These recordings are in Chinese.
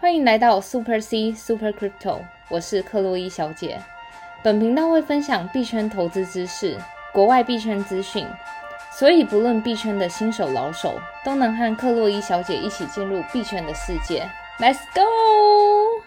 欢迎来到 Super C Super Crypto，我是克洛伊小姐。本频道会分享币圈投资知识、国外币圈资讯，所以不论币圈的新手老手，都能和克洛伊小姐一起进入币圈的世界。Let's go！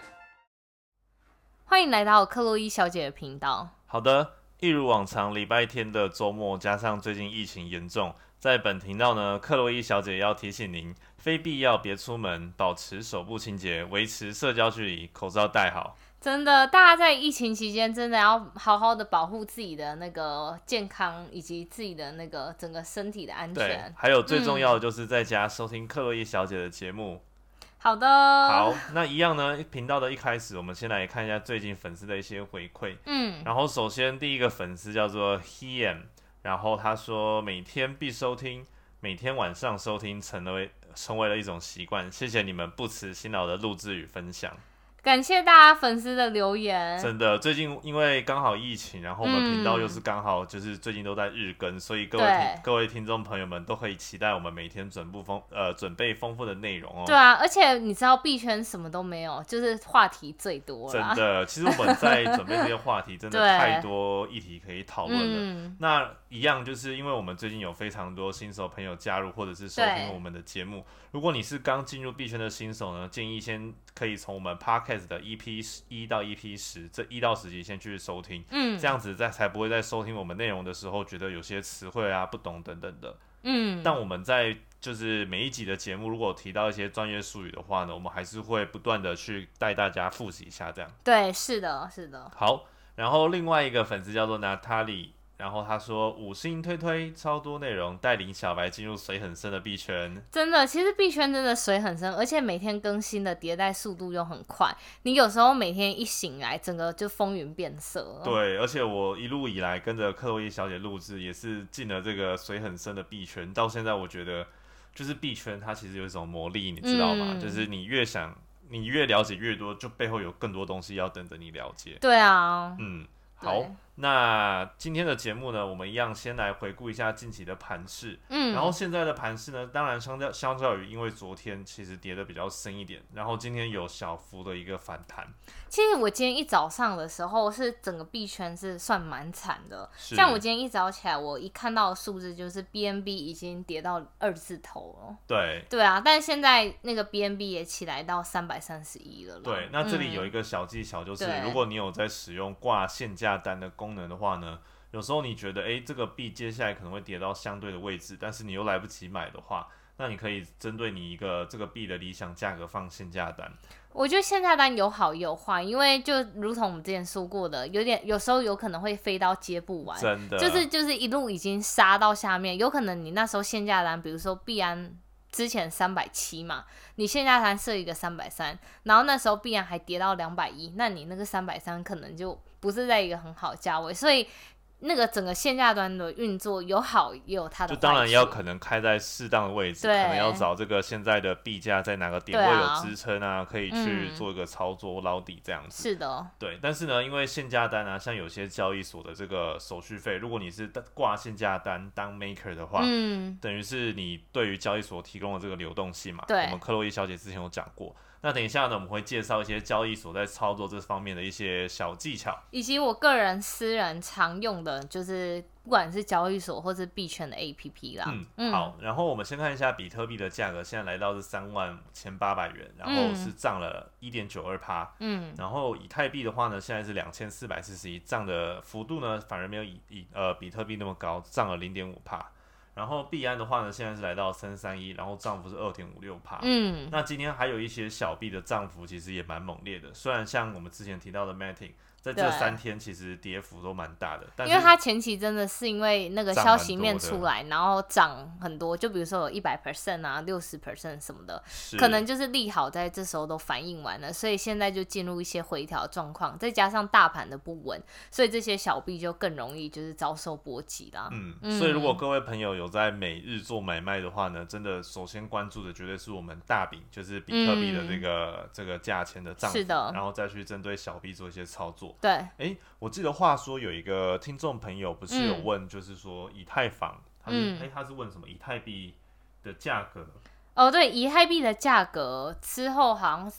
欢迎来到克洛伊小姐的频道。好的，一如往常，礼拜天的周末加上最近疫情严重，在本频道呢，克洛伊小姐要提醒您，非必要别出门，保持手部清洁，维持社交距离，口罩戴好。真的，大家在疫情期间真的要好好的保护自己的那个健康，以及自己的那个整个身体的安对全，。还有最重要的就是在家收听克洛伊小姐的节目。好的，好，那一样呢，频道的一开始，我们先来看一下最近粉丝的一些回馈。嗯，然后首先第一个粉丝叫做 Heam，然后他说每天必收听，每天晚上收听成为成为了一种习惯，谢谢你们不辞辛劳的录制与分享。感谢大家粉丝的留言。真的，最近因为刚好疫情，然后我们频道嗯又是刚好就是最近都在日更，所以各位听各位听众朋友们都可以期待我们每天准部丰呃准备丰富的内容哦。对啊，而且你知道币圈什么都没有，就是话题最多啦。真的，其实我们在准备这些话题，真的 太多议题可以讨论了。嗯，那一样就是因为我们最近有非常多新手朋友加入或者是收听我们的节目。如果你是刚进入币圈的新手呢，建议先可以从我们 Podcast 的 EP 一到 EP 十这一到十集先去收听，嗯这样子在才不会在收听我们内容的时候觉得有些词汇啊不懂等等的。嗯，但我们在就是每一集的节目，如果提到一些专业术语的话呢，我们还是会不断的去带大家复习一下这样。对，是的，是的，好，然后另外一个粉丝叫做 Natalie，然后他说五星推推超多内容，带领小白进入水很深的币圈。真的，其实币圈真的水很深，而且每天更新的迭代速度又很快。你有时候每天一醒来，整个就风云变色。对，而且我一路以来跟着克洛伊小姐录制，也是进了这个水很深的币圈。到现在，我觉得就是币圈它其实有一种魔力，你知道吗？嗯就是你越想，你越了解越多，就背后有更多东西要等着你了解。对啊，嗯，好，那今天的节目呢，我们一样先来回顾一下近期的盘势。嗯，然后现在的盘势呢，当然相较相较于因为昨天其实跌的比较深一点，然后今天有小幅的一个反弹，其实我今天一早上的时候，是整个币圈是算蛮惨的。是像我今天一早起来，我一看到数字就是 BNB 已经跌到二字头了。对对啊，但是现在那个 BNB 也起来到三百三十一了。对，那这里有嗯一个小技巧，就是对如果你有在使用挂限价单的功能的话呢，有时候你觉得诶这个币接下来可能会跌到相对的位置，但是你又来不及买的话，那你可以针对你一个这个币的理想价格放限价单。我觉得限价单有好有坏，因为就如同我们之前说过的，有点有时候有可能会飞到接不完，真的，就是就是一路已经杀到下面，有可能你那时候限价单，比如说币安之前三百七嘛，你线下单设一个三百三，然后那时候必然还跌到两百一，那你那个三百三可能就不是在一个很好价位，所以那个整个限价端的运作有好也有它的就当然要可能开在适当的位置，可能要找这个现在的币价在哪个点位有支撑啊，可以去嗯做一个操作捞底这样子。是的，对，但是呢，因为限价单啊，像有些交易所的这个手续费，如果你是挂限价单当 maker 的话，嗯，等于是你对于交易所提供的这个流动性嘛。对我们克洛伊小姐之前有讲过。那等一下呢，我们会介绍一些交易所在操作这方面的一些小技巧。以及我个人私人常用的就是不管是交易所或是币圈的 APP 啦，嗯，好，然后我们先看一下比特币的价格，现在来到是三万五千八百元，然后是涨了一点九二趴。嗯，然后以太币的话呢，现在是两千四百四十一，涨的幅度呢反而没有以以呃比特币那么高，涨了零点五帕。然后币安的话呢，现在是来到三三一，然后涨幅是二点五六帕。嗯，那今天还有一些小币的涨幅其实也蛮猛烈的，虽然像我们之前提到的 Matic，在这三天其实跌幅都蛮大的，但因为它前期真的是因为那个消息面出来，然后涨很多，就比如说有一百 percent 啊、六十 percent 什么的，可能就是利好在这时候都反应完了，所以现在就进入一些回调状况，再加上大盘的不稳，所以这些小币就更容易就是遭受波及啦。嗯，嗯所以如果各位朋友有在每日做买卖的话呢，真的首先关注的绝对是我们大饼，就是比特币的这个、这个价钱的涨是的然后再去针对小币做一些操作。对，哎，我记得话说有一个听众朋友不是有嗯。问，就是说以太坊，他是嗯。诶，他是问什么以太币的价格？哦对，以太币的价格之后好像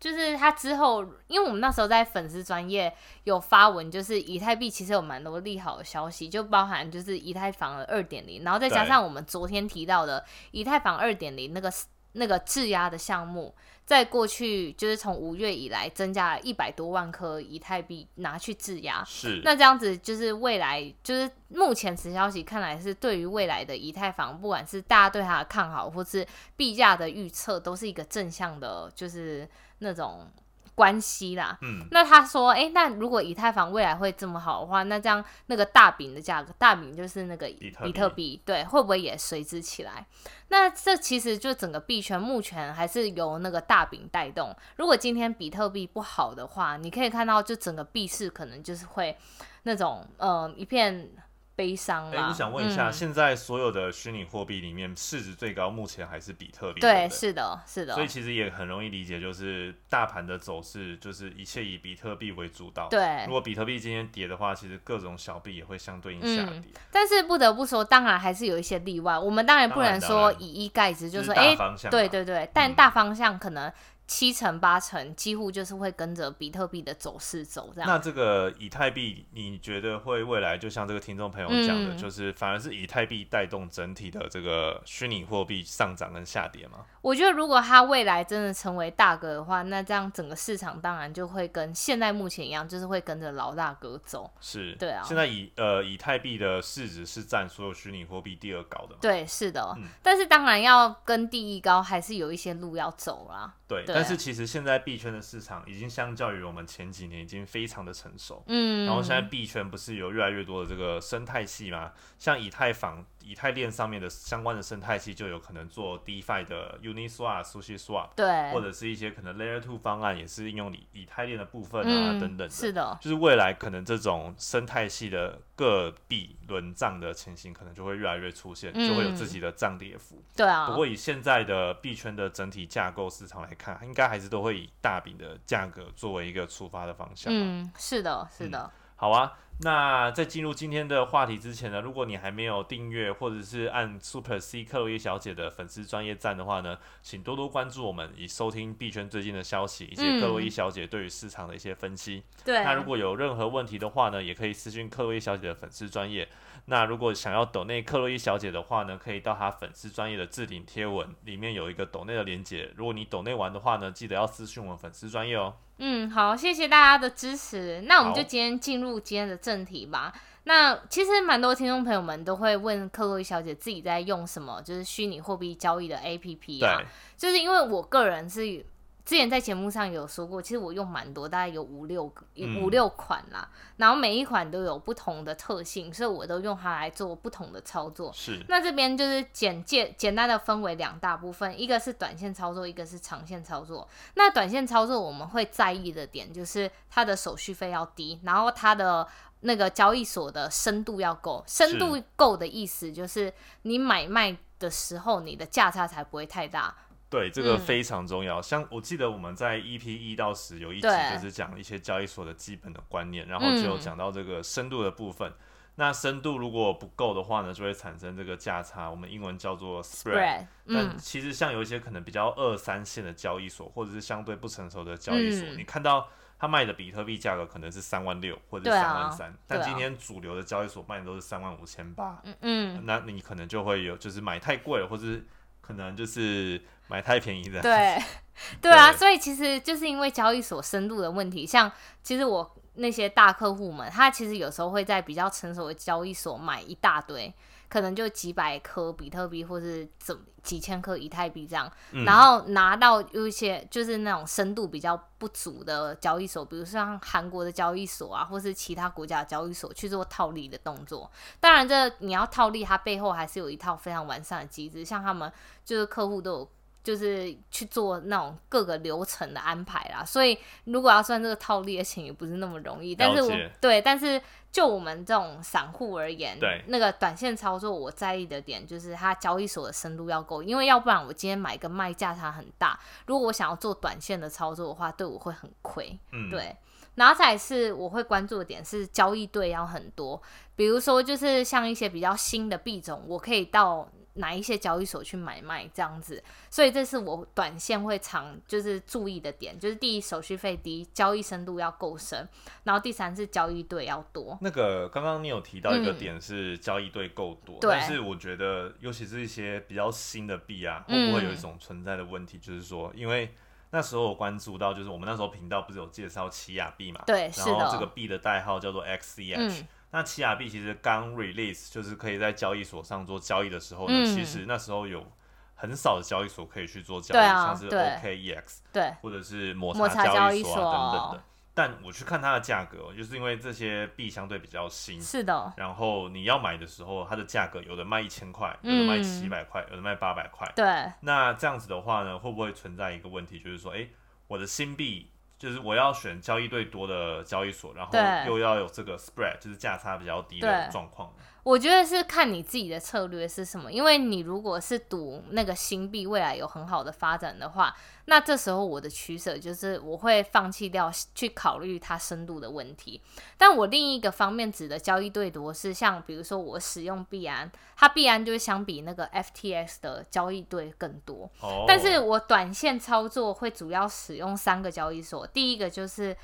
就是他之后，因为我们那时候在粉丝专业有发文，就是以太币其实有蛮多利好的消息，就包含就是以太坊的二点零，然后再加上我们昨天提到的以太坊二点零那个那个质押的项目。在过去，就是从五月以来，增加了一百多万颗以太币拿去质押。是。那这样子，就是未来，就是目前此消息看来是对于未来的以太坊，不管是大家对它的看好，或是币价的预测，都是一个正向的，就是那种。关系啦，嗯，那他说，哎，那如果以太坊未来会这么好的话，那这样那个大饼的价格，大饼就是那个比特币，对，会不会也随之起来？那这其实就整个币圈目前还是由那个大饼带动。如果今天比特币不好的话，你可以看到，就整个币市可能就是会那种，呃，一片。悲伤哎，我想问一下，现在所有的虚拟货币里面市值最高，目前还是比特币？对，是的，是的。所以其实也很容易理解，就是大盘的走势，就是一切以比特币为主导。对，如果比特币今天跌的话，其实各种小币也会相对应下跌。但是不得不说，当然还是有一些例外。我们当然不能说以一概之，就是说哎，对对对，但大方向可能。七成八成几乎就是会跟着比特币的走势走，这样。那这个以太币，你觉得会未来就像这个听众朋友讲的，就是反而是以太币带动整体的这个虚拟货币上涨跟下跌吗？我觉得如果他未来真的成为大哥的话，那这样整个市场当然就会跟现在目前一样，就是会跟着老大哥走。是，对啊。现在以呃以太币的市值是占所有虚拟货币第二高的嘛。对，是的。但是当然要跟第一高，还是有一些路要走啦。对，但是其实现在币圈的市场已经相较于我们前几年已经非常的成熟，嗯，然后现在币圈不是有越来越多的这个生态系吗？像以太坊。以太链上面的相关的生态系就有可能做 DeFi 的 Uniswap、SushiSwap，对，或者是一些可能 Layer Two 方案也是应用以以太链的部分啊等等。是的，就是未来可能这种生态系的各币轮涨的情形可能就会越来越出现，就会有自己的涨跌幅。对啊。不过以现在的币圈的整体架构市场来看，应该还是都会以大饼的价格作为一个出发的方向。嗯，是的，是的。好啊。那在进入今天的话题之前呢，如果你还没有订阅或者是按 Super C 克洛伊小姐的粉丝专业赞的话呢，请多多关注我们，以收听币圈最近的消息以及克洛伊小姐对于市场的一些分析。对，那如果有任何问题的话呢，也可以私信克洛伊小姐的粉丝专业。那如果想要抖内克洛伊小姐的话呢，可以到她粉丝专业的置顶贴文里面有一个抖内的连接。如果你抖内玩的话呢，记得要私信我们粉丝专业哦。嗯，好，谢谢大家的支持。那我们就今天进入今天的正题吧。那其实蛮多听众朋友们都会问克洛伊小姐自己在用什么，就是虚拟货币交易的 APP 啊。就是因为我个人是。之前在节目上有说过，其实我用蛮多，大概有五六个、五六款啦。然后每一款都有不同的特性，所以我都用它来做不同的操作。是。那这边就是简介简单的分为两大部分，一个是短线操作，一个是长线操作。那短线操作我们会在意的点就是它的手续费要低，然后它的那个交易所的深度要够。深度够的意思就是你买卖的时候，你的价差才不会太大。对，这个非常重要。像我记得我们在 EP 一到十有一集就是讲一些交易所的基本的观念，然后就有讲到这个深度的部分。那深度如果不够的话呢，就会产生这个价差，我们英文叫做 spread。但其实像有一些可能比较二三线的交易所，或者是相对不成熟的交易所，你看到他卖的比特币价格可能是三万六或者三万三，但今天主流的交易所卖的都是三万五千八。嗯嗯，那你可能就会有就是买太贵了，或者是可能就是。买太便宜的，对，对啊，所以其实就是因为交易所深度的问题，像其实我那些大客户们，他其实有时候会在比较成熟的交易所买一大堆。可能就几百颗比特币，或是怎几千颗以太币这样，然后拿到有一些就是那种深度比较不足的交易所，比如像韩国的交易所啊，或是其他国家的交易所去做套利的动作。当然，这你要套利，它背后还是有一套非常完善的机制，像他们就是客户都有。就是去做那种各个流程的安排啦，所以如果要算这个套利的钱也不是那么容易。但是我对，但是就我们这种散户而言，对那个短线操作，我在意的点就是它交易所的深度要够，因为要不然我今天买跟卖价差很大，如果我想要做短线的操作的话，对我会很亏。嗯，对。然后再是我会关注的点是交易对要很多，比如说就是像一些比较新的币种，我可以到。哪一些交易所去买卖这样子。所以这是我短线会常就是注意的点，就是第一手续费低，交易深度要够深，然后第三是交易对要多。那个刚刚你有提到一个点是交易对够多，但是我觉得尤其是一些比较新的币啊，会不会有一种存在的问题，就是说因为。那时候我关注到，就是我们那时候频道不是有介绍奇亚币嘛？对，然后这个币的代号叫做 XCH。那奇亚币其实刚 release，就是可以在交易所上做交易的时候呢，其实那时候有很少的交易所可以去做交易，像是 OKEX，对，或者是抹茶交易所啊等等的。但我去看它的价格，就是因为这些币相对比较新，是的。然后你要买的时候，它的价格有的卖一千块，有的卖七百块，有的卖八百块。对。那这样子的话呢，会不会存在一个问题，就是说，哎，我的新币，就是我要选交易对多的交易所，然后又要有这个 spread，就是价差比较低的状况。我觉得是看你自己的策略是什么，因为你如果是赌那个新币未来有很好的发展的话，那这时候我的取舍就是我会放弃掉去考虑它深度的问题。但我另一个方面指的交易对多是像比如说我使用币安，它币安就是相比那个 FTX 的交易对更多。哦。但是我短线操作会主要使用三个交易所，第一个就是。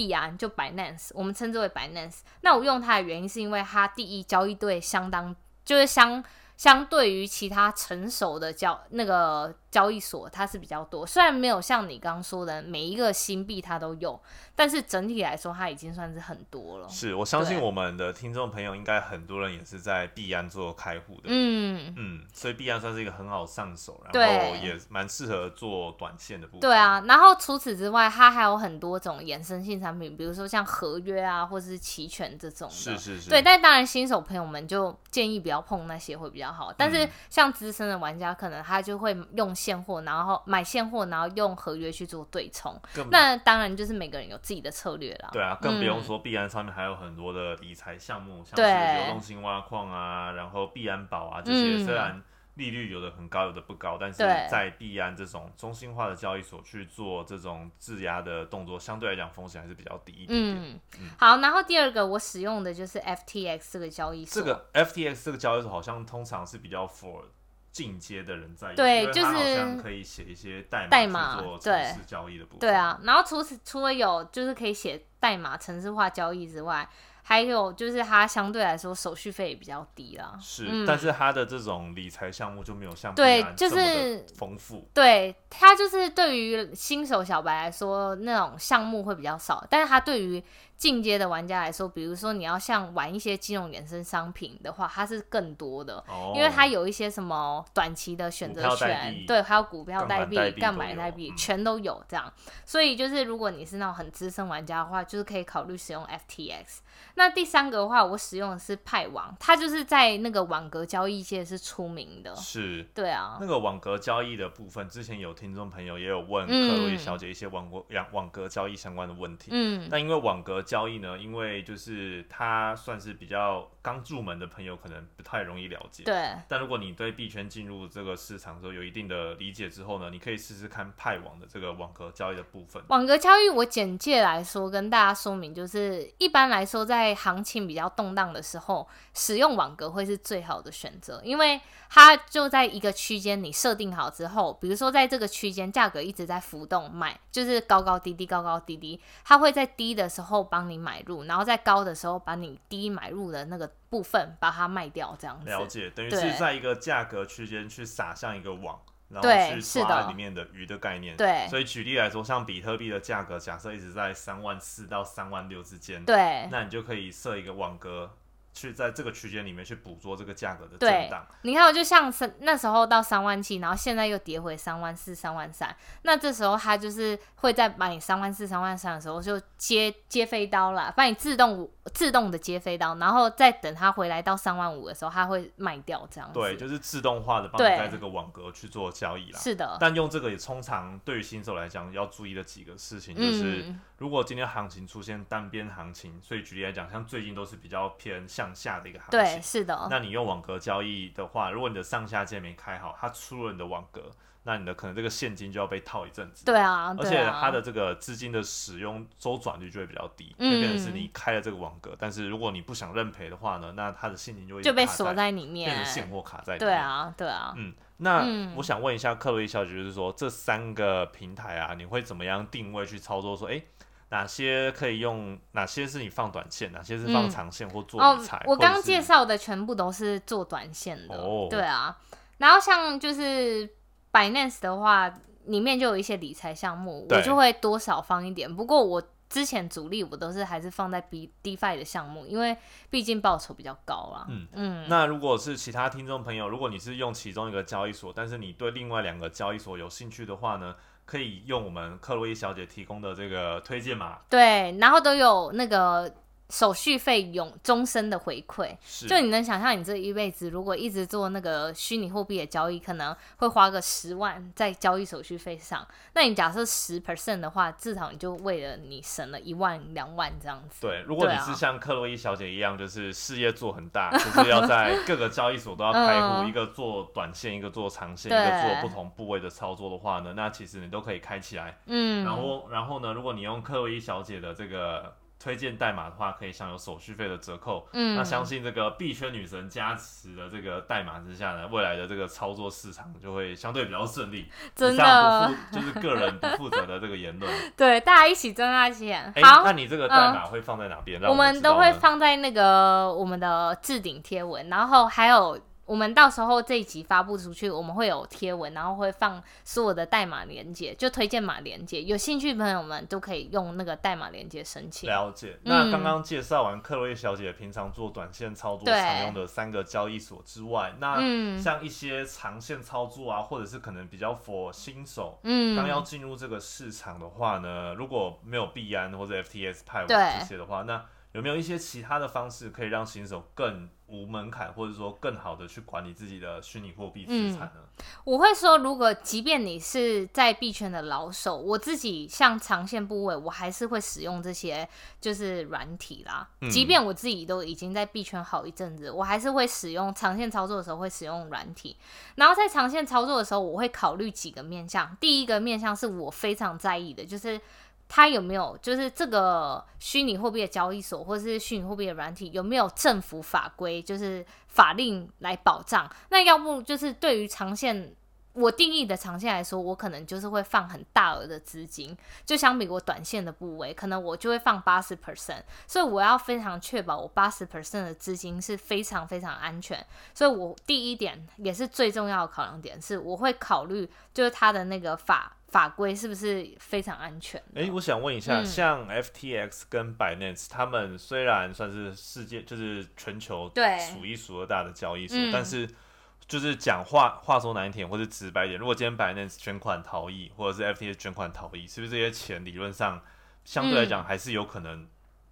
币安就 Binance，我们称之为 Binance。那我用它的原因是因为它第一交易对相当，就是相相对于其他成熟的交那个。交易所它是比较多，虽然没有像你刚刚说的每一个新币它都有，但是整体来说它已经算是很多了。是我相信我们的听众朋友应该很多人也是在币安做开户的，嗯嗯，所以币安算是一个很好上手，然后也蛮适合做短线的部分。对啊，然后除此之外，它还有很多种衍生性产品，比如说像合约啊，或者是期权这种。是是是。对，但当然新手朋友们就建议不要碰那些会比较好，但是像资深的玩家可能他就会用。现货，然后买现货，然后用合约去做对冲。那当然就是每个人有自己的策略了。对啊，更不用说币安上面还有很多的理财项目，像是流动性挖矿啊，然后币安宝啊这些。虽然利率有的很高，有的不高，但是在币安这种中心化的交易所去做这种质押的动作，相对来讲风险还是比较低一点。嗯，好。然后第二个我使用的就是 FTX 这个交易所。这个 FTX 这个交易所好像通常是比较 for。进阶的人在对，就是好像可以写一些代码做城市交易的部分。对啊，然后除此除了有就是可以写代码城市化交易之外。还有就是它相对来说手续费也比较低啦，是，但是它的这种理财项目就没有像对，就是丰富。对，它就是对于新手小白来说，那种项目会比较少，但是它对于进阶的玩家来说，比如说你要像玩一些金融衍生商品的话，它是更多的，因为它有一些什么短期的选择权，对，还有股票代币、干买代币，全都有这样。所以就是如果你是那种很资深玩家的话，就是可以考虑使用 FTX。那第三个的话，我使用的是派网，它就是在那个网格交易界是出名的。是，对啊。那个网格交易的部分，之前有听众朋友也有问克洛伊小姐一些网格网网格交易相关的问题。嗯。那因为网格交易呢，因为就是他算是比较刚入门的朋友，可能不太容易了解。对。但如果你对币圈进入这个市场之后有一定的理解之后呢，你可以试试看派网的这个网格交易的部分。网格交易，我简介来说跟大家说明，就是一般来说在行情比较动荡的时候，使用网格会是最好的选择，因为它就在一个区间你设定好之后，比如说在这个区间价格一直在浮动，买就是高高低低高高低低，它会在低的时候帮你买入，然后在高的时候把你低买入的那个部分把它卖掉，这样子。了解，等于是在一个价格区间去撒向一个网。然后去抓里面的鱼的概念，对，所以举例来说，像比特币的价格，假设一直在三万四到三万六之间，对，那你就可以设一个网格。去在这个区间里面去捕捉这个价格的震荡。你看，就像是那时候到三万七，然后现在又跌回三万四、三万三，那这时候它就是会在把你三万四、三万三的时候就接接飞刀了，把你自动自动的接飞刀，然后再等它回来到三万五的时候，它会卖掉这样。对，就是自动化的帮你在这个网格去做交易啦。是的。但用这个也通常对于新手来讲要注意的几个事情，就是如果今天行情出现单边行情，所以举例来讲，像最近都是比较偏。向下的一个行对，情。是的，那你用网格交易的话，如果你的上下键没开好，它出了你的网格，那你的可能这个现金就要被套一阵子。对啊，而且它的这个资金的使用周转率就会比较低，嗯就变成是你开了这个网格，但是如果你不想认赔的话呢，那它的现金就会就被锁在里面变面成，现货卡在里面。对，啊，对啊，嗯，那嗯我想问一下克洛伊小姐，就是说这三个平台啊，你会怎么样定位去操作？说，哎、哪些可以用？哪些是你放短线？哪些是放嗯长线或做哦理财？，我刚介绍的全部都是做短线的，哦对啊。然后像就是 Binance 的话，里面就有一些理财项目，我就会多少放一点。不过我之前主力我都是还是放在 B DeFi 的项目，因为毕竟报酬比较高啊。嗯嗯那如果是其他听众朋友，如果你是用其中一个交易所，但是你对另外两个交易所有兴趣的话呢，可以用我们克洛伊小姐提供的这个推荐码，对，然后都有那个手续费永终身的回馈。是就你能想象，你这一辈子如果一直做那个虚拟货币的交易，可能会花个十万在交易手续费上。那你假设十 percent 的话，至少你就为了你省了一万两万这样子。对，如果你是像克洛伊小姐一样，就是事业做很大，就是要在各个交易所都要开户，嗯一个做短线，一个做长线，一个做不同部位的操作的话呢，那其实你都可以开起来。嗯，然后，然后呢，如果你用克洛伊小姐的这个推荐代码的话，可以享有手续费的折扣。嗯，那相信这个币圈女神加持的这个代码之下呢，未来的这个操作市场就会相对比较顺利。真的不 就是个人不负责的这个言论。对大家一起赚大钱。哎、好那，你这个代码会放在哪边？让我们都会放在那个我们的置顶贴文，然后还有我们到时候这一集发布出去，我们会有贴文，然后会放所有的代码连接，就推荐码连接，有兴趣的朋友们都可以用那个代码连接申请。了解。嗯那刚刚介绍完克洛伊小姐平常做短线操作常用的三个交易所之外，那嗯像一些长线操作啊，或者是可能比较 for 新手。嗯，刚要进入这个市场的话呢，如果没有币安或者 FTS 派网对这些的话，那有没有一些其他的方式可以让新手更无门槛，或者说更好的去管理自己的虚拟货币资产呢？我会说，如果即便你是在币圈的老手，我自己像长线部位，我还是会使用这些就是软体啦。嗯即便我自己都已经在币圈好一阵子，我还是会使用长线操作的时候会使用软体。然后在长线操作的时候，我会考虑几个面向。第一个面向是我非常在意的，就是。它有没有就是这个虚拟货币的交易所，或者是虚拟货币的软体有没有政府法规，就是法令来保障？那要不就是对于长线，我定义的长线来说，我可能就是会放很大额的资金，就相比我短线的部位，可能我就会放八十 percent，所以我要非常确保我八十 percent 的资金是非常非常安全。所以我第一点也是最重要的考量点是，我会考虑就是它的那个法法规是不是非常安全。诶，我想问一下，嗯像 FTX 跟 Binance，他们虽然算是世界就是全球对数一数二大的交易所，嗯但是就是讲话话说难听点，或者直白一点，如果今天 Binance 捐款逃逸，或者是 FTX 捐款逃逸，是不是这些钱理论上相对来讲还是有可能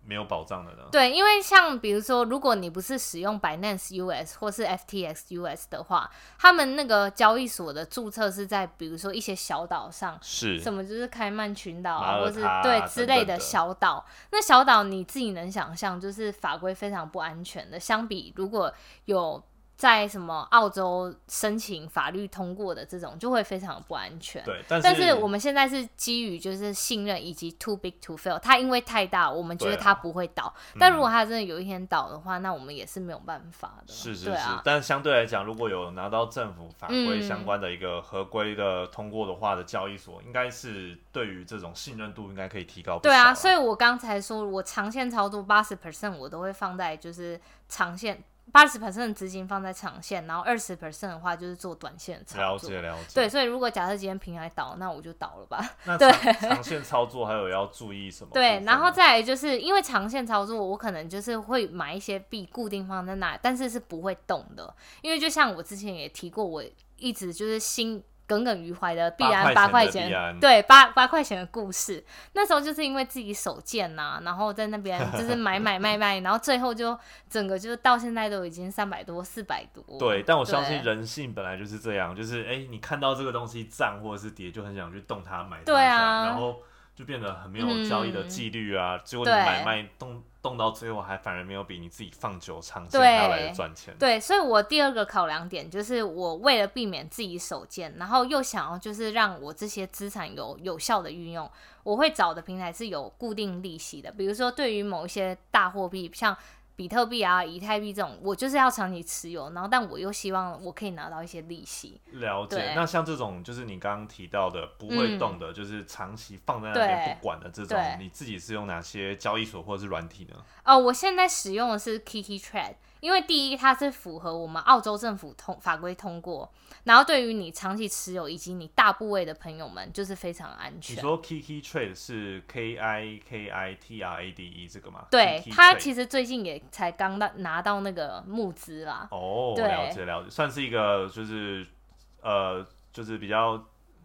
没有保障的呢？对，因为像比如说，如果你不是使用 Binance US 或是 FTX US 的话，他们那个交易所的注册是在比如说一些小岛上，是什么就是开曼群岛啊，或是对之类的小岛。那小岛你自己能想象，就是法规非常不安全的。相比如果有在什么澳洲申请法律通过的这种，就会非常不安全。对，但是但是我们现在是基于就是信任以及 too big to fail，它因为太大，我们觉得它不会倒。但如果它真的有一天倒的话，那我们也是没有办法的。是是是，但相对来讲，如果有拿到政府法规嗯相关的一个合规的通过的话的交易所，应该是对于这种信任度应该可以提高对啊，啊所以我刚才说我长线操作八十 percent 我都会放在就是长线，八十 percent 的资金放在长线，然后二十 percent 的话就是做短线的操作。了解了解。对，，所以如果假设今天平台倒，那我就倒了吧。那对长长线操作还有要注意什么？对，然后再来就是因为长线操作，我可能就是会买一些币固定放在那，但是是不会动的，因为就像我之前也提过，我一直就是心耿耿于怀的必然八八块块钱对八八块钱的故事。那时候就是因为自己手贱呐、然后在那边 就是买买卖卖，然后最后就整个就是到现在都已经三百多、四百多。对，但我相信人性本来就是这样，就是哎、你看到这个东西涨或者是跌，就很想去动它买它对啊然后就变得很没有交易的纪律啊，结果你买卖动动到最后，还反而没有比你自己放久长线对还要来的赚钱。对，所以我第二个考量点就是，我为了避免自己手贱，然后又想要就是让我这些资产有有效的运用，我会找的平台是有固定利息的。比如说，对于某一些大货币，像比特币啊、以太币这种，我就是要长期持有，然后但我又希望我可以拿到一些利息。了解。那像这种就是你刚刚提到的不会动的，就是长期放在那边不管的这种，你自己是用哪些交易所或者是软体呢？哦，我现在使用的是 Kiki Trade，因为第一它是符合我们澳洲政府通法规通过，然后对于你长期持有以及你大部位的朋友们，就是非常安全你。说 Kiki Trade 是 K I K I T R A D E 这个吗？对他其实最近也才刚到拿到那个募资啦。哦，对了解了解，算是一个就是呃就是比较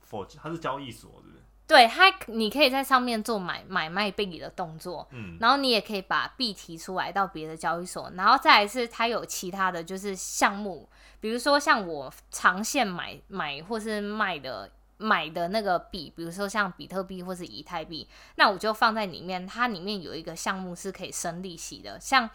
for 它是交易所？对它，你可以在上面做买买卖币的动作，嗯，然后你也可以把币提出来到别的交易所，然后再来是它有其他的就是项目，比如说像我长线买买或是卖的。买的那个币，比如说像比特币或是以太币，那我就放在里面。它里面有一个项目是可以生利息的，像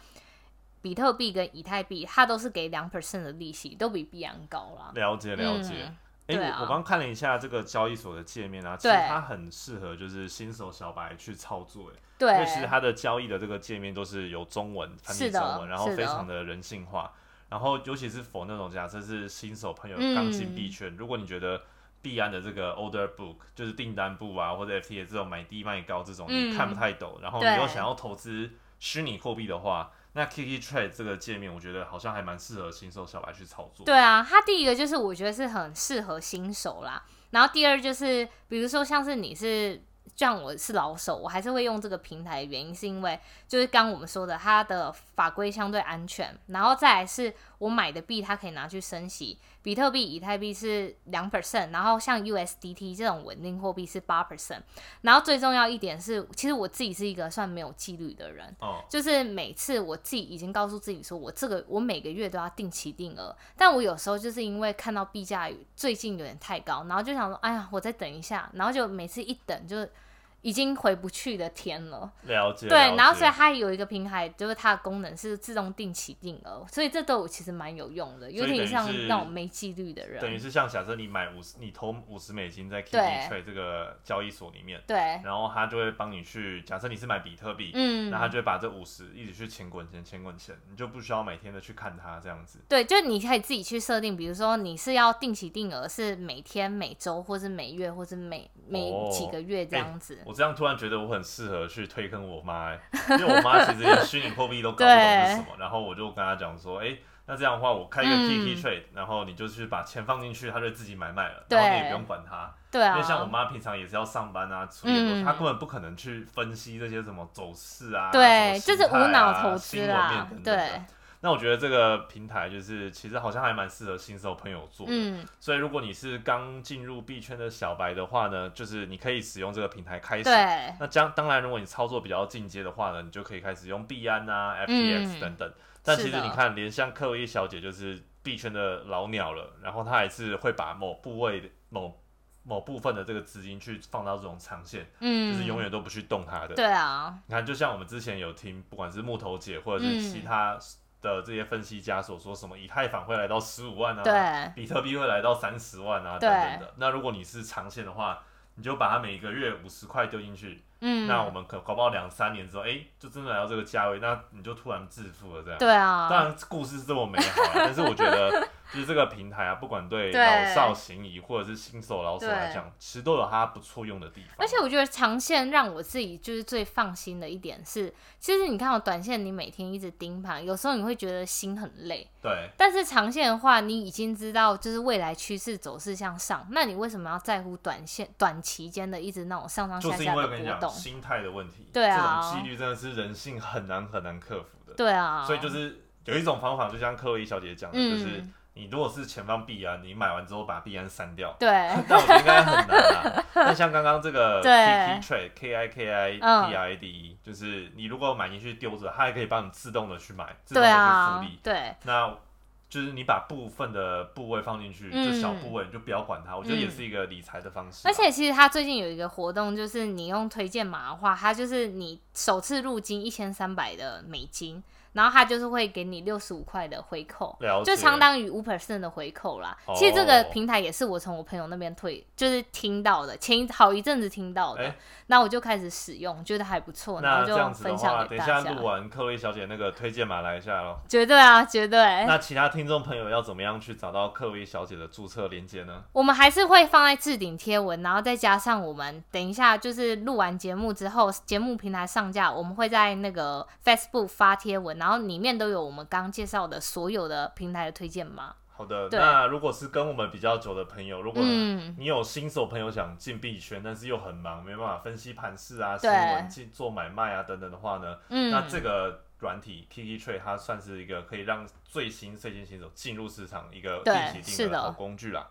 比特币跟以太币，它都是给两 percent 的利息，都比币安高啦。了解了解。嗯哎、我我刚看了一下这个交易所的界面啊，其实它很适合就是新手小白去操作，哎，因为其实它的交易的这个界面都是有中文繁体是的中文，然后非常的人性化，然后尤其是否那种假设是新手朋友嗯。刚进币圈，如果你觉得币安的这个 order book 就是订单簿啊，或者 FT 这种买低卖高这种、嗯。你看不太懂，然后你又想要投资虚拟货币的话，那 Kiki Trade 这个界面我觉得好像还蛮适合新手小白去操作。对啊，它第一个就是我觉得是很适合新手啦，然后第二就是比如说像是你是像我是老手，我还是会用这个平台的原因是因为就是刚我们说的它的法规相对安全，然后再来是我买的币它可以拿去升息，比特币、以太币是两 percent，然后像 USDT 这种稳定货币是八 percent，然后最重要一点是，其实我自己是一个算没有纪律的人，哦，就是每次我自己已经告诉自己说，我这个我每个月都要定期定额，但我有时候就是因为看到币价最近有点太高，然后就想说，哎呀，我再等一下，然后就每次一等就已经回不去的天了。了解。对，了解然后所以它有一个平台，就是它的功能是自动定期定额，所以这对我其实蛮有用的，有点像是那种没纪律的人等于。是像假设你买五十，你投五十美金在 Kiki Trade 这个交易所里面，对，然后他就会帮你去，假设你是买比特币，嗯那，他就会把这五十一直去钱滚钱，钱滚钱，你就不需要每天的去看它这样子。对，就你可以自己去设定，比如说你是要定期定额，是每天、每周，或是每月，或是每每哦几个月这样子。我这样突然觉得我很适合去推坑我妈、欸，因为我妈其实连虚拟货币都搞不懂是什么，然后我就跟她讲说，哎、那这样的话，我开一个嗯 Kiki Trade，、然后你就去把钱放进去，她就自己买卖了，然后你也不用管她。对啊，因为像我妈平常也是要上班啊，处理很多，嗯她根本不可能去分析这些什么走势啊，对，就是无脑投资等，等的对，那我觉得这个平台就是其实好像还蛮适合新手朋友做的。嗯，所以如果你是刚进入币圈的小白的话呢，就是你可以使用这个平台开始。对，那将当然，如果你操作比较进阶的话呢，你就可以开始用币安啊、FTX 嗯等等。但其实你看，连像克洛伊小姐就是币圈的老鸟了，然后她还是会把某部位的某某部分的这个资金去放到这种长线，嗯，就是永远都不去动它的。对啊，你看，就像我们之前有听，不管是木头姐或者是嗯其他的这些分析家所说，什么以太坊会来到十五万啊，对，比特币会来到三十万啊，等等的。那如果你是长线的话，你就把它每个月五十块丢进去，嗯，那我们可搞不好两三年之后，哎、就真的来到这个价位，那你就突然致富了这样。对啊，当然故事是这么美好啊，但是我觉得就是这个平台啊，不管对对老少咸宜或者是新手老手来对讲，其实都有它不错用的地方。而且我觉得长线让我自己就是最放心的一点是，其实你看我短线你每天一直盯盘，有时候你会觉得心很累，对但是长线的话，你已经知道就是未来趋势走势向上，那你为什么要在乎短线短期间的一直那种上上就是因下下为我跟你讲的波动？心态的问题，对啊这种几率真的是人性很难很难克服的。对啊，所以就是有一种方法，就像克洛伊小姐讲的，嗯就是你如果是前方币安，你买完之后把币安删掉，对 那我觉得应该很难啦。但像刚刚这个 Kiktrade K I K I K I D E，就是你如果买进去丢着，它还可以帮你自动的去买，自动的去复利。，对那就是你把部分的部位放进去，嗯就小部位你就不要管它，我觉得也嗯是一个理财的方式啊。而且其实它最近有一个活动，就是你用推荐码的话，它就是你首次入金一千三百的美金，然后他就是会给你六十五块的回扣，就相当于五 percent 的回扣啦。哦其实这个平台也是我从我朋友那边退，就是听到的，前一好一阵子听到的哎，那、我就开始使用，觉得还不错，然后就分享给大家。下录完克洛伊小姐那个推荐码来一下喽。绝对啊，绝对。那其他听众朋友要怎么样去找到克洛伊小姐的注册链接呢？我们还是会放在置顶贴文，然后再加上我们等一下就是录完节目之后，节目平台上架，我们会在那个 Facebook 发贴文，然后里面都有我们刚介绍的所有的平台的推荐码。好的，那如果是跟我们比较久的朋友，如果嗯。你有新手朋友想进币圈，但是又很忙，没办法分析盘势啊、新对闻、进做买卖啊等等的话呢，嗯，那这个软体 Kiki Trade 它算是一个可以让最新最新新手进入市场一个对定期定额好工具啦。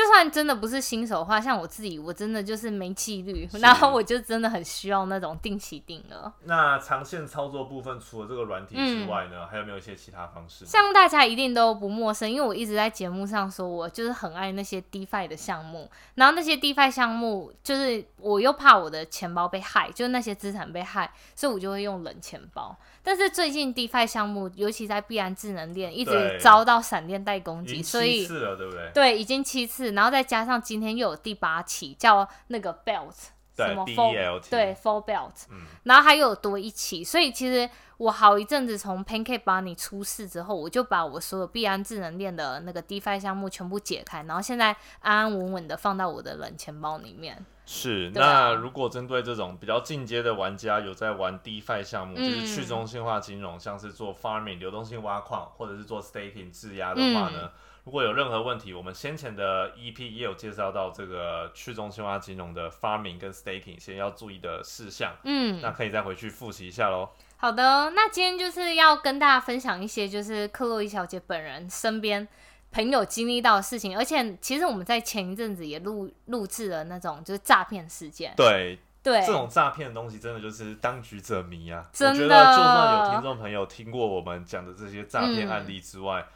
就算真的不是新手的话，像我自己，我真的就是没纪律，然后我就真的很需要那种定期定额。那长线操作部分，除了这个软体之外呢，还有没有一些其他方式？像大家一定都不陌生，因为我一直在节目上说，我就是很爱那些 DeFi 的项目，然后那些 DeFi 项目，就是我又怕我的钱包被害，就是那些资产被害，所以我就会用冷钱包。但是最近 DeFi 项目，尤其在币安智能链，一直遭到闪电贷攻击，所以次了，对不对？对已经七次，然后再加上今天又有第八期，叫那个 Belt 对什么 B Full E L T 对 Full Belt，、嗯。然后还有多一期，所以其实我好一阵子从 Pancake Bunny 出事之后，我就把我所有币安智能链的那个 DeFi 项目全部解开，然后现在安安稳稳的放到我的冷钱包里面。是，啊。那如果针对这种比较进阶的玩家，有在玩 DeFi 项目，嗯就是去中心化金融，像是做 farming 流动性挖矿，或者是做 staking 质押的话呢，嗯如果有任何问题，我们先前的 EP 也有介绍到这个去中心化金融的 farming 跟 staking 先要注意的事项，嗯，那可以再回去复习一下喽。好的，那今天就是要跟大家分享一些就是克洛伊小姐本人身边朋友经历到的事情，而且其实我们在前一阵子也录录制了那种就是诈骗事件，对，对，这种诈骗的东西真的就是当局者迷啊！真的我觉得就算有听众朋友听过我们讲的这些诈骗案例之外，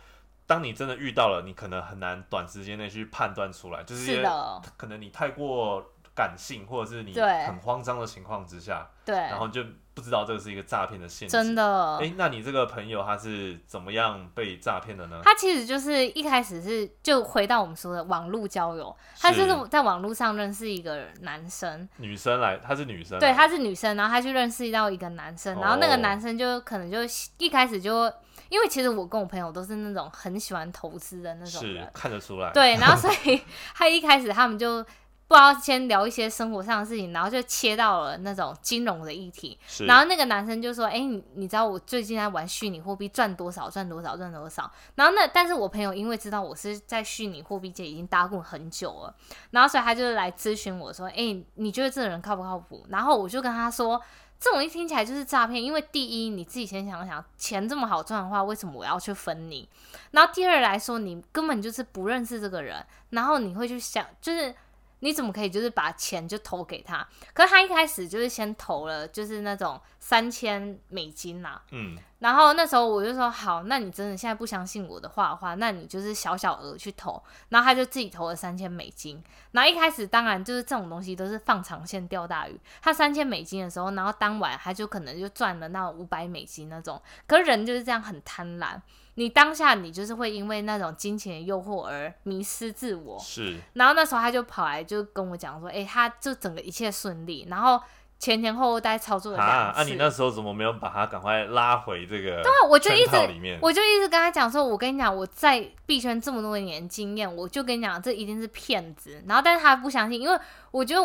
当你真的遇到了，你可能很难短时间内去判断出来，就是是的，可能你太过感性，或者是你很慌张的情况之下，对，然后就不知道这个是一个诈骗的陷阱。真的，哎、那你这个朋友他是怎么样被诈骗的呢？他其实就是一开始是就回到我们说的网络交友，他就是在网络上认识一个男生，女生来，她是女生来，对，她是女生，然后她去认识到一个男生，然后那个哦。男生就可能就一开始就，因为其实我跟我朋友都是那种很喜欢投资的那种是人，看得出来，对，然后所以 他一开始他们就不知道先聊一些生活上的事情，然后就切到了那种金融的议题，然后那个男生就说：“哎、你你知道我最近在玩虚拟货币，赚多少赚多少赚多少。”然后那但是我朋友因为知道我是在虚拟货币界已经打滚很久了，然后所以他就来咨询我说：“哎、你觉得这个人靠不靠谱？”然后我就跟他说。这种一听起来就是诈骗，因为第一你自己先想想，钱这么好赚的话，为什么我要去分你？然后第二来说，你根本就是不认识这个人，然后你会去想，就是你怎么可以就是把钱就投给他？可是他一开始就是先投了，就是那种三千美金呐、嗯，然后那时候我就说好，那你真的现在不相信我的话的话，那你就是小小额去投。然后他就自己投了三千美金。然后一开始当然就是这种东西都是放长线钓大鱼。他三千美金的时候，然后当晚他就可能就赚了那五百美金那种。可是人就是这样很贪婪，你当下你就是会因为那种金钱的诱惑而迷失自我。是然后那时候他就跑来就跟我讲说，哎、他就整个一切顺利，然后前前后后大概操作了啊，两次。啊，你那时候怎么没有把他赶快拉回这个？对啊我就一直里面，我就一直跟他讲说，我跟你讲，我在币圈这么多年经验，我就跟你讲，这一定是骗子。然后，但是他不相信，因为我觉得，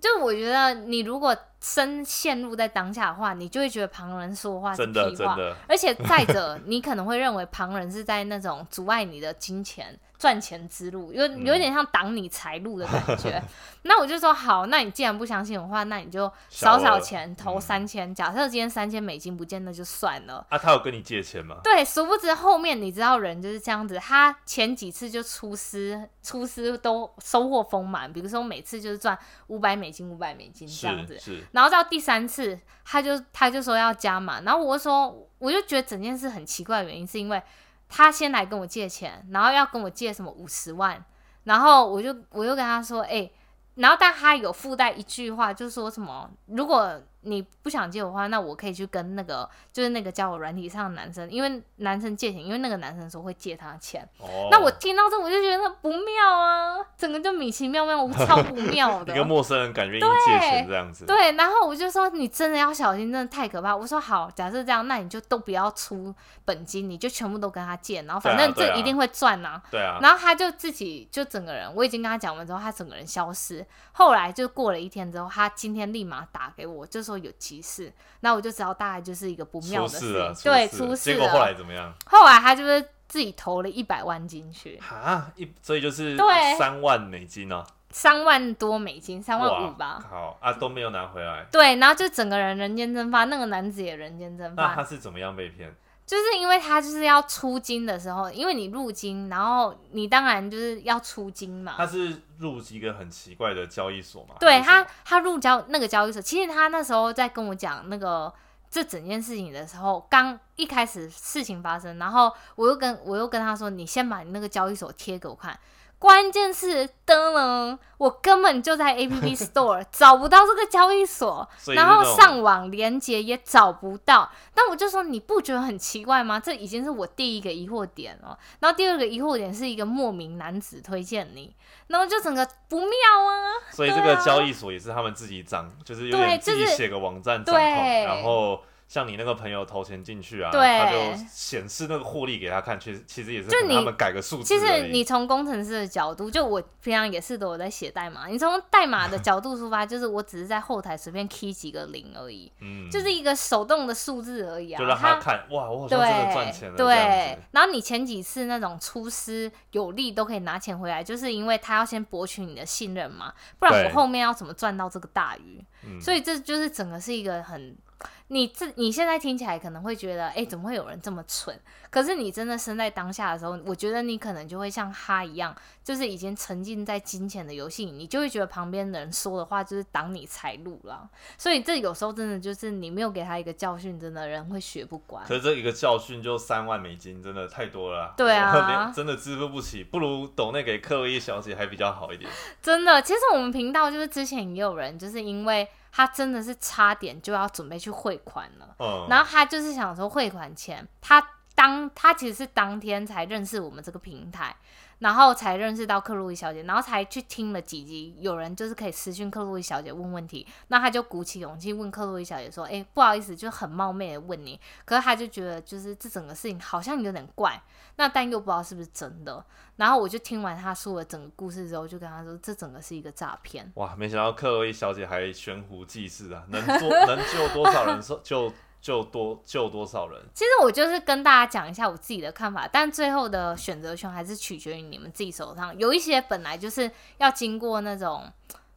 就我觉得你如果深陷入在当下的话，你就会觉得旁人说话是真的屁话。真的而且再者，你可能会认为旁人是在那种阻碍你的金钱赚钱之路，有嗯有点像挡你财路的感觉。那我就说好，那你既然不相信的话，那你就少少钱投嗯三千、假设今天三千美金不见，那就算了。啊，他有跟你借钱吗？对，殊不知后面你知道人就是这样子，他前几次就出师出师都收获丰满，比如说每次就是赚五百美金、五百美金这样子，是，然后到第三次他就他就说要加码，然后我就说我就觉得整件事很奇怪的原因是因为他先来跟我借钱，然后要跟我借什么五十万，然后我就我就跟他说，哎、然后但他有附带一句话，就说什么，如果你不想借我的话，那我可以去跟那个就是那个交友软体上的男生，因为男生借钱，因为那个男生说会借他钱。哦，那我听到这我就觉得不妙啊，整个就米奇妙妙屋，超不妙的。一个陌生人敢愿意借钱这样子，对，然后我就说你真的要小心，真的太可怕。我说好，假设这样，那你就都不要出本金，你就全部都跟他借，然后反正这一定会赚呐、对啊，然后他就自己就整个人，我已经跟他讲完之后，他整个人消失。后来就过了一天之后，他今天立马打给我，就说有急事。那我就知道大概就是一个不妙的出事了，对，出出事结果后来。怎么样？后来他就是自己投了一百万进去，啊，一所以就是对三万美金哦，三万多美金，三万五吧。好啊，都没有拿回来。对，然后就整个人人间蒸发，那个男子也人间蒸发那他，是怎么样被骗？就是因为他就是要出金的时候，因为你入金，然后你当然就是要出金嘛。他是入一个很奇怪的交易所嘛？对他他入交那个交易所，其实他那时候在跟我讲那个这整件事情的时候，刚一开始事情发生，然后我又跟我又跟他说，你先把你那个交易所贴给我看。关键是灯呢，我根本就在 A P P Store 找不到这个交易所，然后上网连接也找不到。但我就说，你不觉得很奇怪吗？这已经是我第一个疑惑点了。然后第二个疑惑点是一个莫名男子推荐你，然后就整个不妙啊。所以这个交易所也是他们自己掌，就是有点自己写个网站掌控，对然后像你那个朋友投钱进去啊，对他就显示那个获利给他看，其实其实也是就你他们改个数字其。实你从工程师的角度，就我平常也是都有在写代码。你从代码的角度出发，就是我只是在后台随便 key 几个零而已，嗯，就是一个手动的数字而已啊。就让他看，哇，我好像真的赚钱了，对然后你前几次那种出师有利都可以拿钱回来，就是因为他要先博取你的信任嘛，不然我后面要怎么赚到这个大鱼？嗯所以这就是整个是一个很，你这你现在听起来可能会觉得，哎、怎么会有人这么蠢？可是你真的生在当下的时候，我觉得你可能就会像他一样，就是已经沉浸在金钱的游戏里，你就会觉得旁边的人说的话就是挡你财路了。所以这有时候真的就是你没有给他一个教训，真的人会学不乖。可是这一个教训就三万美金，真的太多了啊。对啊真的支付不起，不如抖那给克洛伊小姐还比较好一点。真的，其实我们频道就是之前也有人，就是因为他真的是差点就要准备去汇款了。嗯，然后他就是想说汇款前，他当他其实是当天才认识我们这个平台，然后才认识到克洛伊小姐，然后才去听了几集，有人就是可以私讯克洛伊小姐问问题，那他就鼓起勇气问克洛伊小姐说：“哎、不好意思，就很冒昧的问你。”可是他就觉得就是这整个事情好像有点怪，那但又不知道是不是真的。然后我就听完他说了整个故事之后，就跟他说这整个是一个诈骗。哇，没想到克洛伊小姐还悬壶济世啊，能做 能救多少人就就救多救多少人。其实我就是跟大家讲一下我自己的看法，但最后的选择权还是取决于你们自己手上。有一些本来就是要经过那种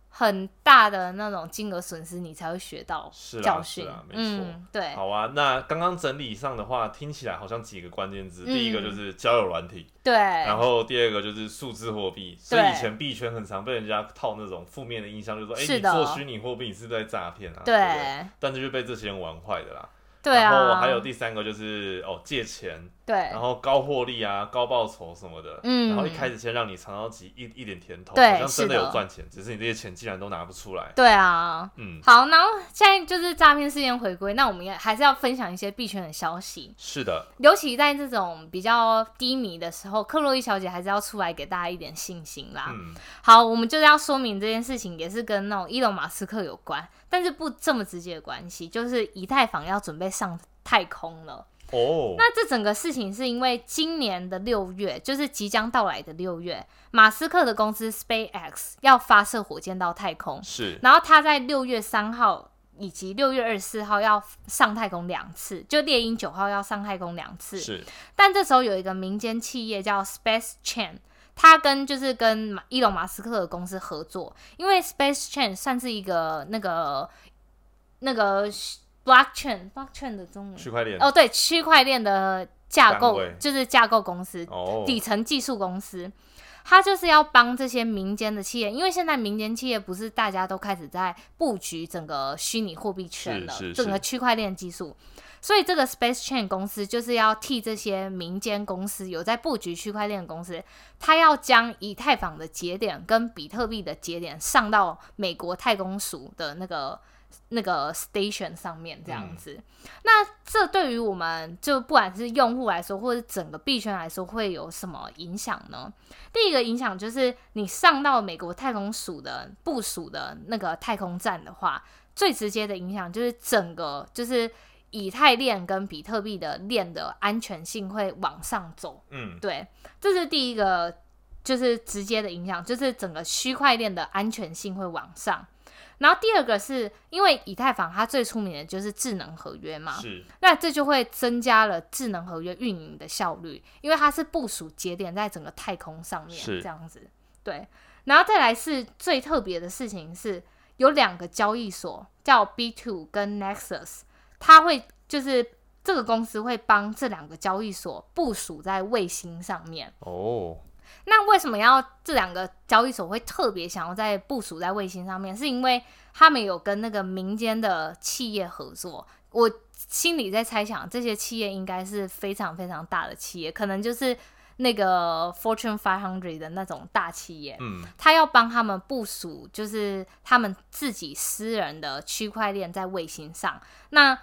很大的那种金额损失，你才会学到教训。是啦没错嗯，对，好啊，那刚刚整理上的话，听起来好像几个关键字，嗯第一个就是交友软体，对，然后第二个就是数字货币。所以对以前币圈很常被人家套那种负面的印象，就是说，哎、你做虚拟货币，你是不是在诈骗啊？对？但这就被这些人玩坏的啦。对然后啊，还有第三个就是哦借钱，对然后高获利啊、高报酬什么的，嗯然后一开始先让你尝到几一一点甜头，对好像真的有赚钱，只是你这些钱竟然都拿不出来。对啊。嗯，好，然后现在就是诈骗事件回归，那我们也还是要分享一些币圈的消息。是的，尤其在这种比较低迷的时候，克洛伊小姐还是要出来给大家一点信心啦。嗯，好，我们就是要说明这件事情也是跟那种伊隆马斯克有关，但是不这么直接的关系，就是以太坊要准备上太空了。哦，那这整个事情是因为今年的六月，就是即将到来的六月，马斯克的公司 SpaceX 要发射火箭到太空，是。然后他在六月三号以及六月二十四号要上太空两次，就猎鹰九号要上太空两次。是，但这时候有一个民间企业叫 Space Chain，它跟就是跟马伊隆马斯克的公司合作，因为 Space Chain 算是一个那个那个 blockchain blockchain 的中文。区块链。哦，对，区块链的架构就是架构公司，哦，底层技术公司。它就是要帮这些民间的企业，因为现在民间企业不是大家都开始在布局整个虚拟货币圈了，是是。整个区块链技术。所以这个 Space Chain 公司就是要替这些民间公司有在布局区块链的公司，它要将以太坊的节点跟比特币的节点上到美国太空署的那个那个 station 上面，这样子。那这对于我们就不管是用户来说，或者整个币圈来说，会有什么影响呢？第一个影响就是你上到美国太空署的部署的那个太空站的话，最直接的影响就是整个就是。以太链跟比特币的链的安全性会往上走，嗯，对，这是第一个，就是直接的影响，就是整个区块链的安全性会往上。然后第二个是因为以太坊它最出名的就是智能合约嘛，是，那这就会增加了智能合约运营的效率，因为它是部署节点在整个太空上面，是这样子，对。然后再来是最特别的事情是，有两个交易所叫 B Two 跟 Nexus。它会就是这个公司会帮这两个交易所部署在卫星上面哦。那为什么要这两个交易所会特别想要在部署在卫星上面？是因为他们有跟那个民间的企业合作。我心里在猜想，这些企业应该是非常非常大的企业，可能就是那个 Fortune Five Hundred 的那种大企业。嗯，他要帮他们部署，就是他们自己私人的区块链在卫星上。那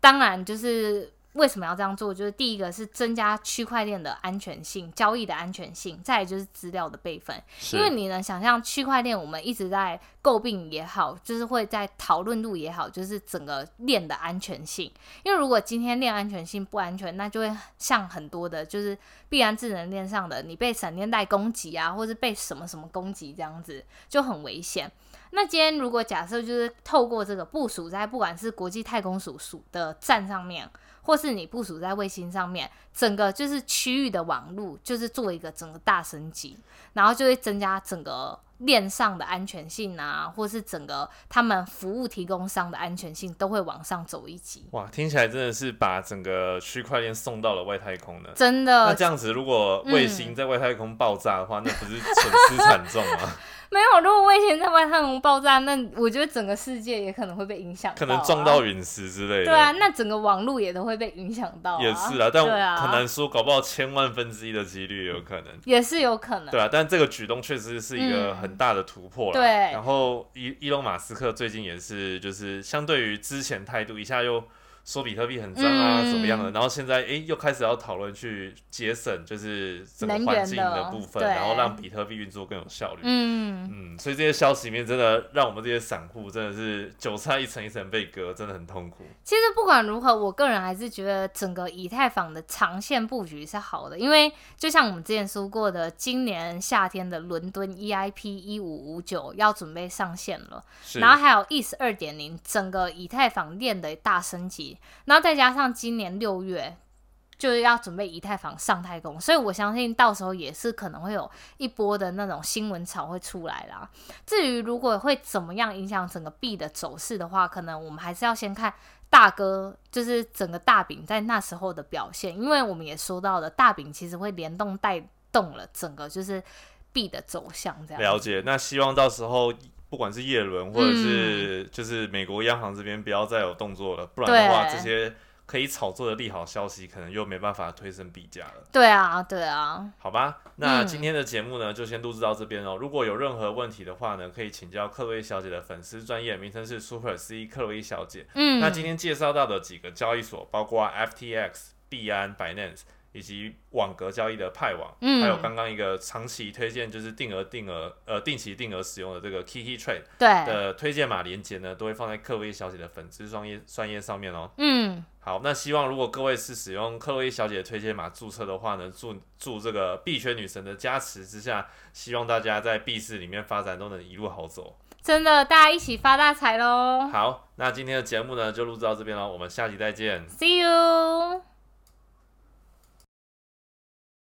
当然，就是为什么要这样做？就是第一个是增加区块链的安全性、交易的安全性，再就是资料的备份。因为你能想象，区块链我们一直在诟病也好，就是会在讨论度也好，就是整个链的安全性。因为如果今天链安全性不安全，那就会像很多的，就是必然智能链上的，你被闪电带攻击啊，或是被什么什么攻击这样子，就很危险。那今天如果假设就是透过这个部署在不管是国际太空署署的站上面，或是你部署在卫星上面，整个就是区域的网络就是做一个整个大升级，然后就会增加整个链上的安全性啊，或是整个他们服务提供商的安全性都会往上走一级。哇，听起来真的是把整个区块链送到了外太空呢。真的，那这样子，如果卫星在外太空爆炸的话，那不是损失惨重吗？没有，如果卫星在外太空爆炸，那我觉得整个世界也可能会被影响，可能撞到陨石之类的。对啊，那整个网络也都会被影响到。也是啊，但啊，很难说，搞不好千万分之一的几率有可能。也是有可能。对啊，但这个举动确实是一个很大的突破了。对。然后伊伊隆马斯克最近也是，就是相对于之前态度，一下又。说比特币很脏啊，怎么样的？然后现在哎，又开始要讨论去节省，就是整个环境的部分，然后让比特币运作更有效率。嗯嗯，所以这些消息里面真的让我们这些散户真的是韭菜一层一层被割，真的很痛苦。其实不管如何，我个人还是觉得整个以太坊的长线布局是好的，因为就像我们之前说过的，今年夏天的伦敦 EIP 一五五九要准备上线了，然后还有 ETH 二点零，整个以太坊链的大升级。然后再加上今年六月就是要准备以太坊上太空，所以我相信到时候也是可能会有一波的那种新闻潮会出来啦。至于如果会怎么样影响整个币的走势的话，可能我们还是要先看大哥，就是整个大饼在那时候的表现，因为我们也说到了大饼其实会联动带动了整个就是币的走向。这样了解，那希望到时候。不管是叶伦或者是就是美国央行这边不要再有动作了，不然的话，这些可以炒作的利好消息可能又没办法推升币价了。对啊，对啊。好吧，那今天的节目呢就先录制到这边哦。如果有任何问题的话呢，可以请教克洛伊小姐的粉丝专业，名称是 Super C 克洛伊小姐。嗯，那今天介绍到的几个交易所包括 FTX、币安、Binance。以及网格交易的派网，还有刚刚一个长期推荐就是定额定额呃定期定额使用的这个 Kiki Trade 的推荐码连接呢，都会放在克洛伊小姐的粉丝专业专业上面哦。嗯，好，那希望如果各位是使用克洛伊小姐的推荐码注册的话呢，祝祝这个币圈女神的加持之下，希望大家在币市里面发展都能一路好走。真的，大家一起发大财喽！好，那今天的节目呢就录制到这边喽，我们下期再见，See you。